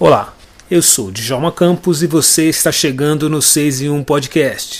Olá, eu sou Djalma Campos e você está chegando no 6 em 1 Podcast.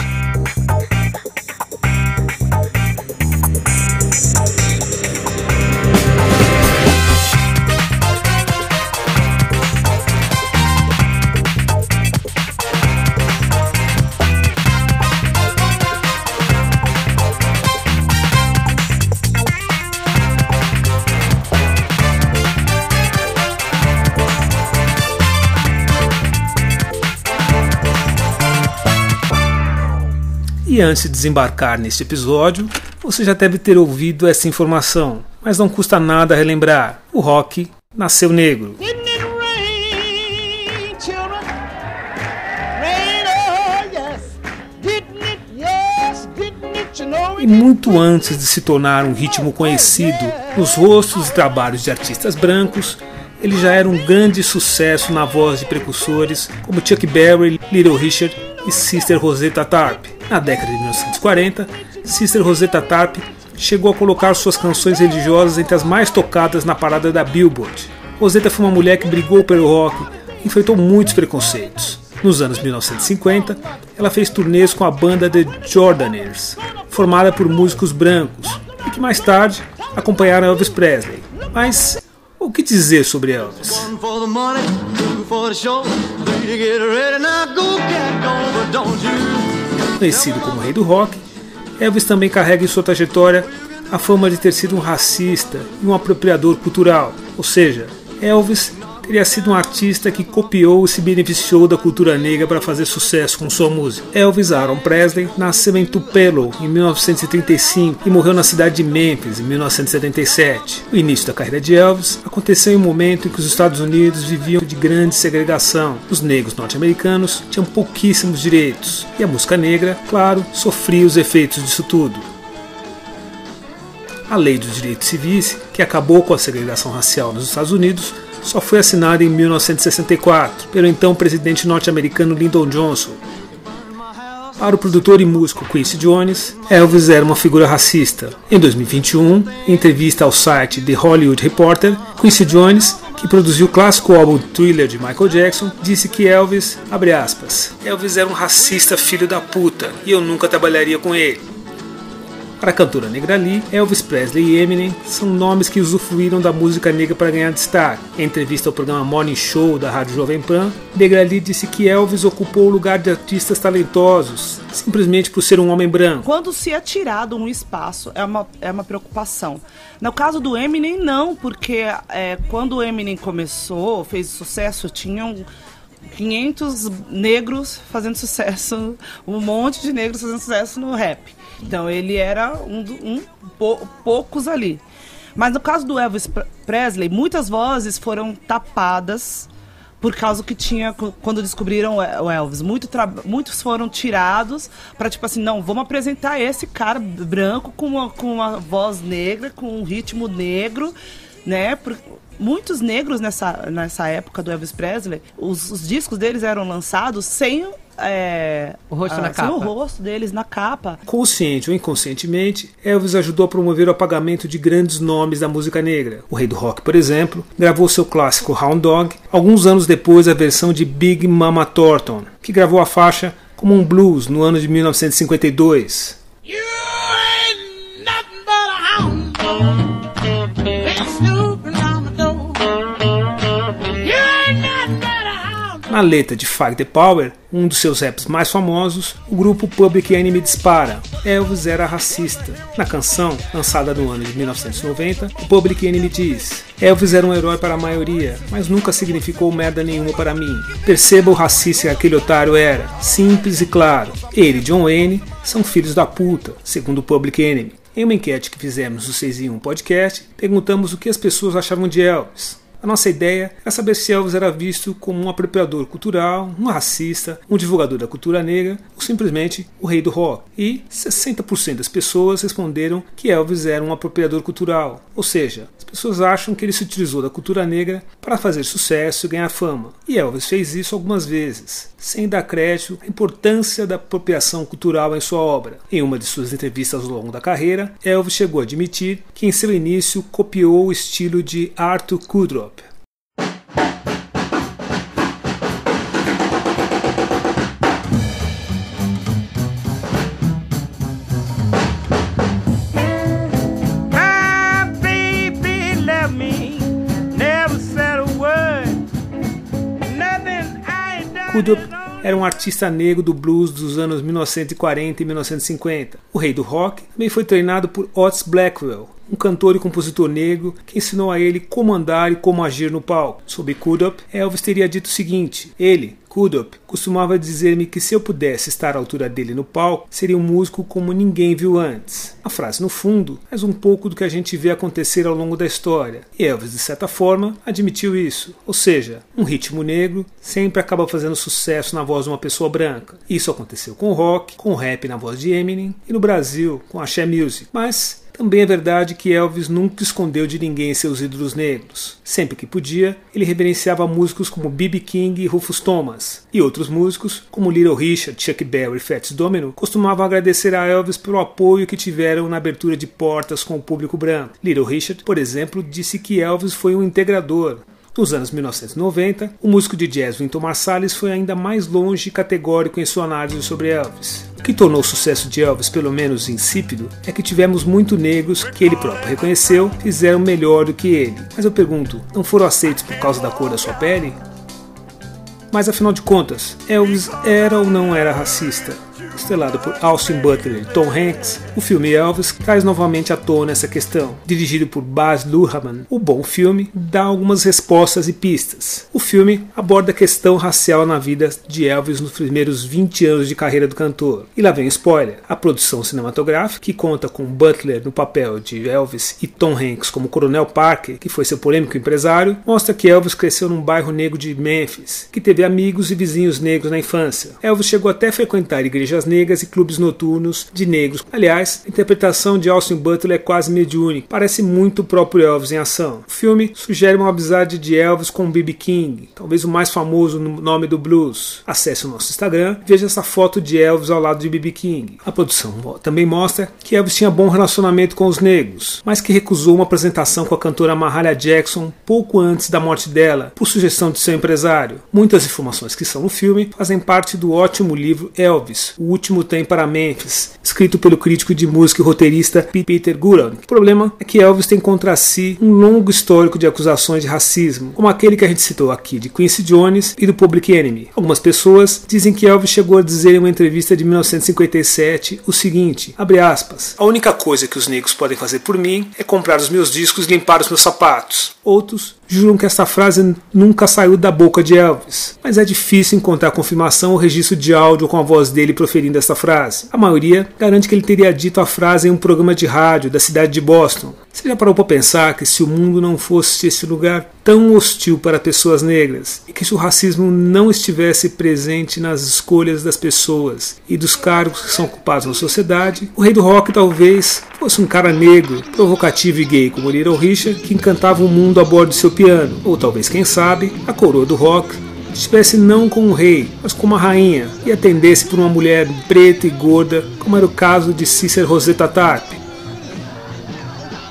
E antes de desembarcar neste episódio, você já deve ter ouvido essa informação, mas não custa nada relembrar: o rock nasceu negro. E muito antes de se tornar um ritmo conhecido nos rostos e trabalhos de artistas brancos, ele já era um grande sucesso na voz de precursores como Chuck Berry, Little Richard e Sister Rosetta Tarp. Na década de 1940, Sister Rosetta Tarp chegou a colocar suas canções religiosas entre as mais tocadas na parada da Billboard. Rosetta foi uma mulher que brigou pelo rock e enfrentou muitos preconceitos. Nos anos 1950, ela fez turnês com a banda The Jordaners, formada por músicos brancos, e que mais tarde acompanharam Elvis Presley. Mas o que dizer sobre Elvis? Conhecido como Rei do Rock, Elvis também carrega em sua trajetória a fama de ter sido um racista e um apropriador cultural, ou seja, Elvis teria sido um artista que copiou e se beneficiou da cultura negra para fazer sucesso com sua música. Elvis Aaron Presley nasceu em Tupelo em 1935 e morreu na cidade de Memphis em 1977. O início da carreira de Elvis aconteceu em um momento em que os Estados Unidos viviam de grande segregação. Os negros norte-americanos tinham pouquíssimos direitos e a música negra, claro, sofria os efeitos disso tudo. A Lei dos Direitos Civis, que acabou com a segregação racial nos Estados Unidos, só foi assinada em 1964 pelo então presidente norte-americano Lyndon Johnson. Para o produtor e músico Quincy Jones, Elvis era uma figura racista. Em 2021, em entrevista ao site The Hollywood Reporter, Quincy Jones, que produziu o clássico álbum Thriller de Michael Jackson, disse que Elvis, aspas, Elvis era um racista filho da puta e eu nunca trabalharia com ele. Para a cantora negra Lee, Elvis Presley e Eminem são nomes que usufruíram da música negra para ganhar destaque. Em entrevista ao programa Morning Show da Rádio Jovem Pan, Negra Lee disse que Elvis ocupou o lugar de artistas talentosos, simplesmente por ser um homem branco. Quando se é tirado um espaço, é uma, é uma preocupação. No caso do Eminem, não, porque é, quando o Eminem começou, fez sucesso, tinham 500 negros fazendo sucesso, um monte de negros fazendo sucesso no rap. Então ele era um, um poucos ali. Mas no caso do Elvis Presley, muitas vozes foram tapadas por causa que tinha quando descobriram o Elvis. Muito muitos foram tirados para tipo assim, não, vamos apresentar esse cara branco com uma, com uma voz negra, com um ritmo negro, né? Muitos negros nessa, nessa época do Elvis Presley, os, os discos deles eram lançados sem é, o rosto ah, na capa. o rosto deles na capa. Consciente ou inconscientemente, Elvis ajudou a promover o apagamento de grandes nomes da música negra. O rei do rock, por exemplo, gravou seu clássico Hound Dog alguns anos depois da versão de Big Mama Thornton, que gravou a faixa como um blues no ano de 1952. Na letra de Fight the Power, um dos seus raps mais famosos, o grupo Public Enemy dispara: Elvis era racista. Na canção, lançada no ano de 1990, o Public Enemy diz: Elvis era um herói para a maioria, mas nunca significou merda nenhuma para mim. Perceba o racista que aquele otário era, simples e claro. Ele e John Wayne são filhos da puta, segundo o Public Enemy. Em uma enquete que fizemos no 6 em 1 podcast, perguntamos o que as pessoas achavam de Elvis. A nossa ideia é saber se Elvis era visto como um apropriador cultural, um racista, um divulgador da cultura negra ou simplesmente o rei do rock. E 60% das pessoas responderam que Elvis era um apropriador cultural, ou seja, as pessoas acham que ele se utilizou da cultura negra para fazer sucesso e ganhar fama. E Elvis fez isso algumas vezes, sem dar crédito à importância da apropriação cultural em sua obra. Em uma de suas entrevistas ao longo da carreira, Elvis chegou a admitir que em seu início copiou o estilo de Arthur Kudrow Kudup era um artista negro do blues dos anos 1940 e 1950. O rei do rock também foi treinado por Otis Blackwell, um cantor e compositor negro que ensinou a ele como andar e como agir no palco. Sobre Kudup, Elvis teria dito o seguinte: ele, Kudup, costumava dizer-me que se eu pudesse estar à altura dele no palco, seria um músico como ninguém viu antes. A frase, no fundo, faz um pouco do que a gente vê acontecer ao longo da história. E Elvis, de certa forma, admitiu isso. Ou seja, um ritmo negro sempre acaba fazendo sucesso na voz de uma pessoa branca. Isso aconteceu com o rock, com o rap na voz de Eminem e no Brasil com a Axé Music. Mas também é verdade que Elvis nunca escondeu de ninguém seus ídolos negros. Sempre que podia, ele reverenciava músicos como B.B. King e Rufus Thomas, e outros músicos, como Little Richard, Chuck Berry e Fats Domino, costumavam agradecer a Elvis pelo apoio que tiveram na abertura de portas com o público branco. Little Richard, por exemplo, disse que Elvis foi um integrador, nos anos 1990, o músico de jazz Wynton Marsalis foi ainda mais longe e categórico em sua análise sobre Elvis. Que tornou o sucesso de Elvis pelo menos insípido é que tivemos muito negros que ele próprio reconheceu fizeram melhor do que ele. Mas eu pergunto, não foram aceitos por causa da cor da sua pele? Mas afinal de contas, Elvis era ou não era racista? Estelado por Austin Butler e Tom Hanks, o filme Elvis traz novamente à tona essa questão. Dirigido por Baz Luhrmann, o bom filme dá algumas respostas e pistas. O filme aborda a questão racial na vida de Elvis nos primeiros 20 anos de carreira do cantor. E lá vem o spoiler: a produção cinematográfica, que conta com Butler no papel de Elvis e Tom Hanks como Coronel Parker, que foi seu polêmico empresário, mostra que Elvis cresceu num bairro negro de Memphis, que teve amigos e vizinhos negros na infância. Elvis chegou até a frequentar igrejas negras e clubes noturnos de negros. Aliás, a interpretação de Austin Butler é quase mediúnica, parece muito o próprio Elvis em ação. O filme sugere uma amizade de Elvis com B.B. King, talvez o mais famoso no nome do blues. Acesse o nosso Instagram e veja essa foto de Elvis ao lado de B.B. King. A produção também mostra que Elvis tinha bom relacionamento com os negros, mas que recusou uma apresentação com a cantora Mahalia Jackson pouco antes da morte dela, por sugestão de seu empresário. Muitas informações que são no filme fazem parte do ótimo livro Elvis, o último tem para Memphis, escrito pelo crítico de música e roteirista Peter Guralnick. O problema é que Elvis tem contra si um longo histórico de acusações de racismo, como aquele que a gente citou aqui de Quincy Jones e do Public Enemy. Algumas pessoas dizem que Elvis chegou a dizer em uma entrevista de 1957 o seguinte, abre aspas, a única coisa que os negros podem fazer por mim é comprar os meus discos e limpar os meus sapatos. Outros juram que essa frase nunca saiu da boca de Elvis, mas é difícil encontrar confirmação ou registro de áudio com a voz dele proferindo essa frase. A maioria garante que ele teria dito a frase em um programa de rádio da cidade de Boston. Você já parou para pensar que se o mundo não fosse esse lugar tão hostil para pessoas negras e que se o racismo não estivesse presente nas escolhas das pessoas e dos cargos que são ocupados na sociedade, o rei do rock talvez fosse um cara negro, provocativo e gay como Little Richard, que encantava o mundo a bordo de seu piano, ou talvez, quem sabe, a coroa do rock estivesse não como um rei, mas como uma rainha, e atendesse por uma mulher preta e gorda, como era o caso de Cícero Rosetta Tarp.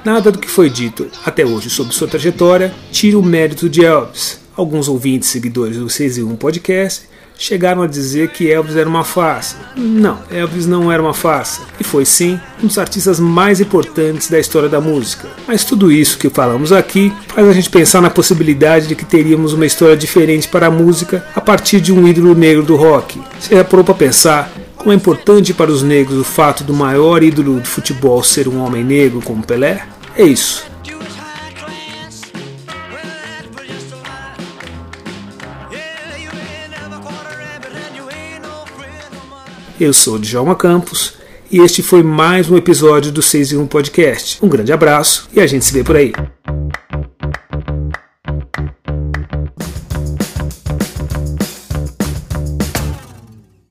Nada do que foi dito até hoje sobre sua trajetória tira o mérito de Elvis. Alguns ouvintes seguidores do 6 e 1 Podcast chegaram a dizer que Elvis era uma farsa. Não, Elvis não era uma farsa. E foi sim um dos artistas mais importantes da história da música. Mas tudo isso que falamos aqui faz a gente pensar na possibilidade de que teríamos uma história diferente para a música a partir de um ídolo negro do rock. Você já parou para pensar como é importante para os negros o fato do maior ídolo do futebol ser um homem negro como Pelé? É isso. Eu sou Djalma Campos e este foi mais um episódio do 6 em 1 Podcast. Um grande abraço e a gente se vê por aí.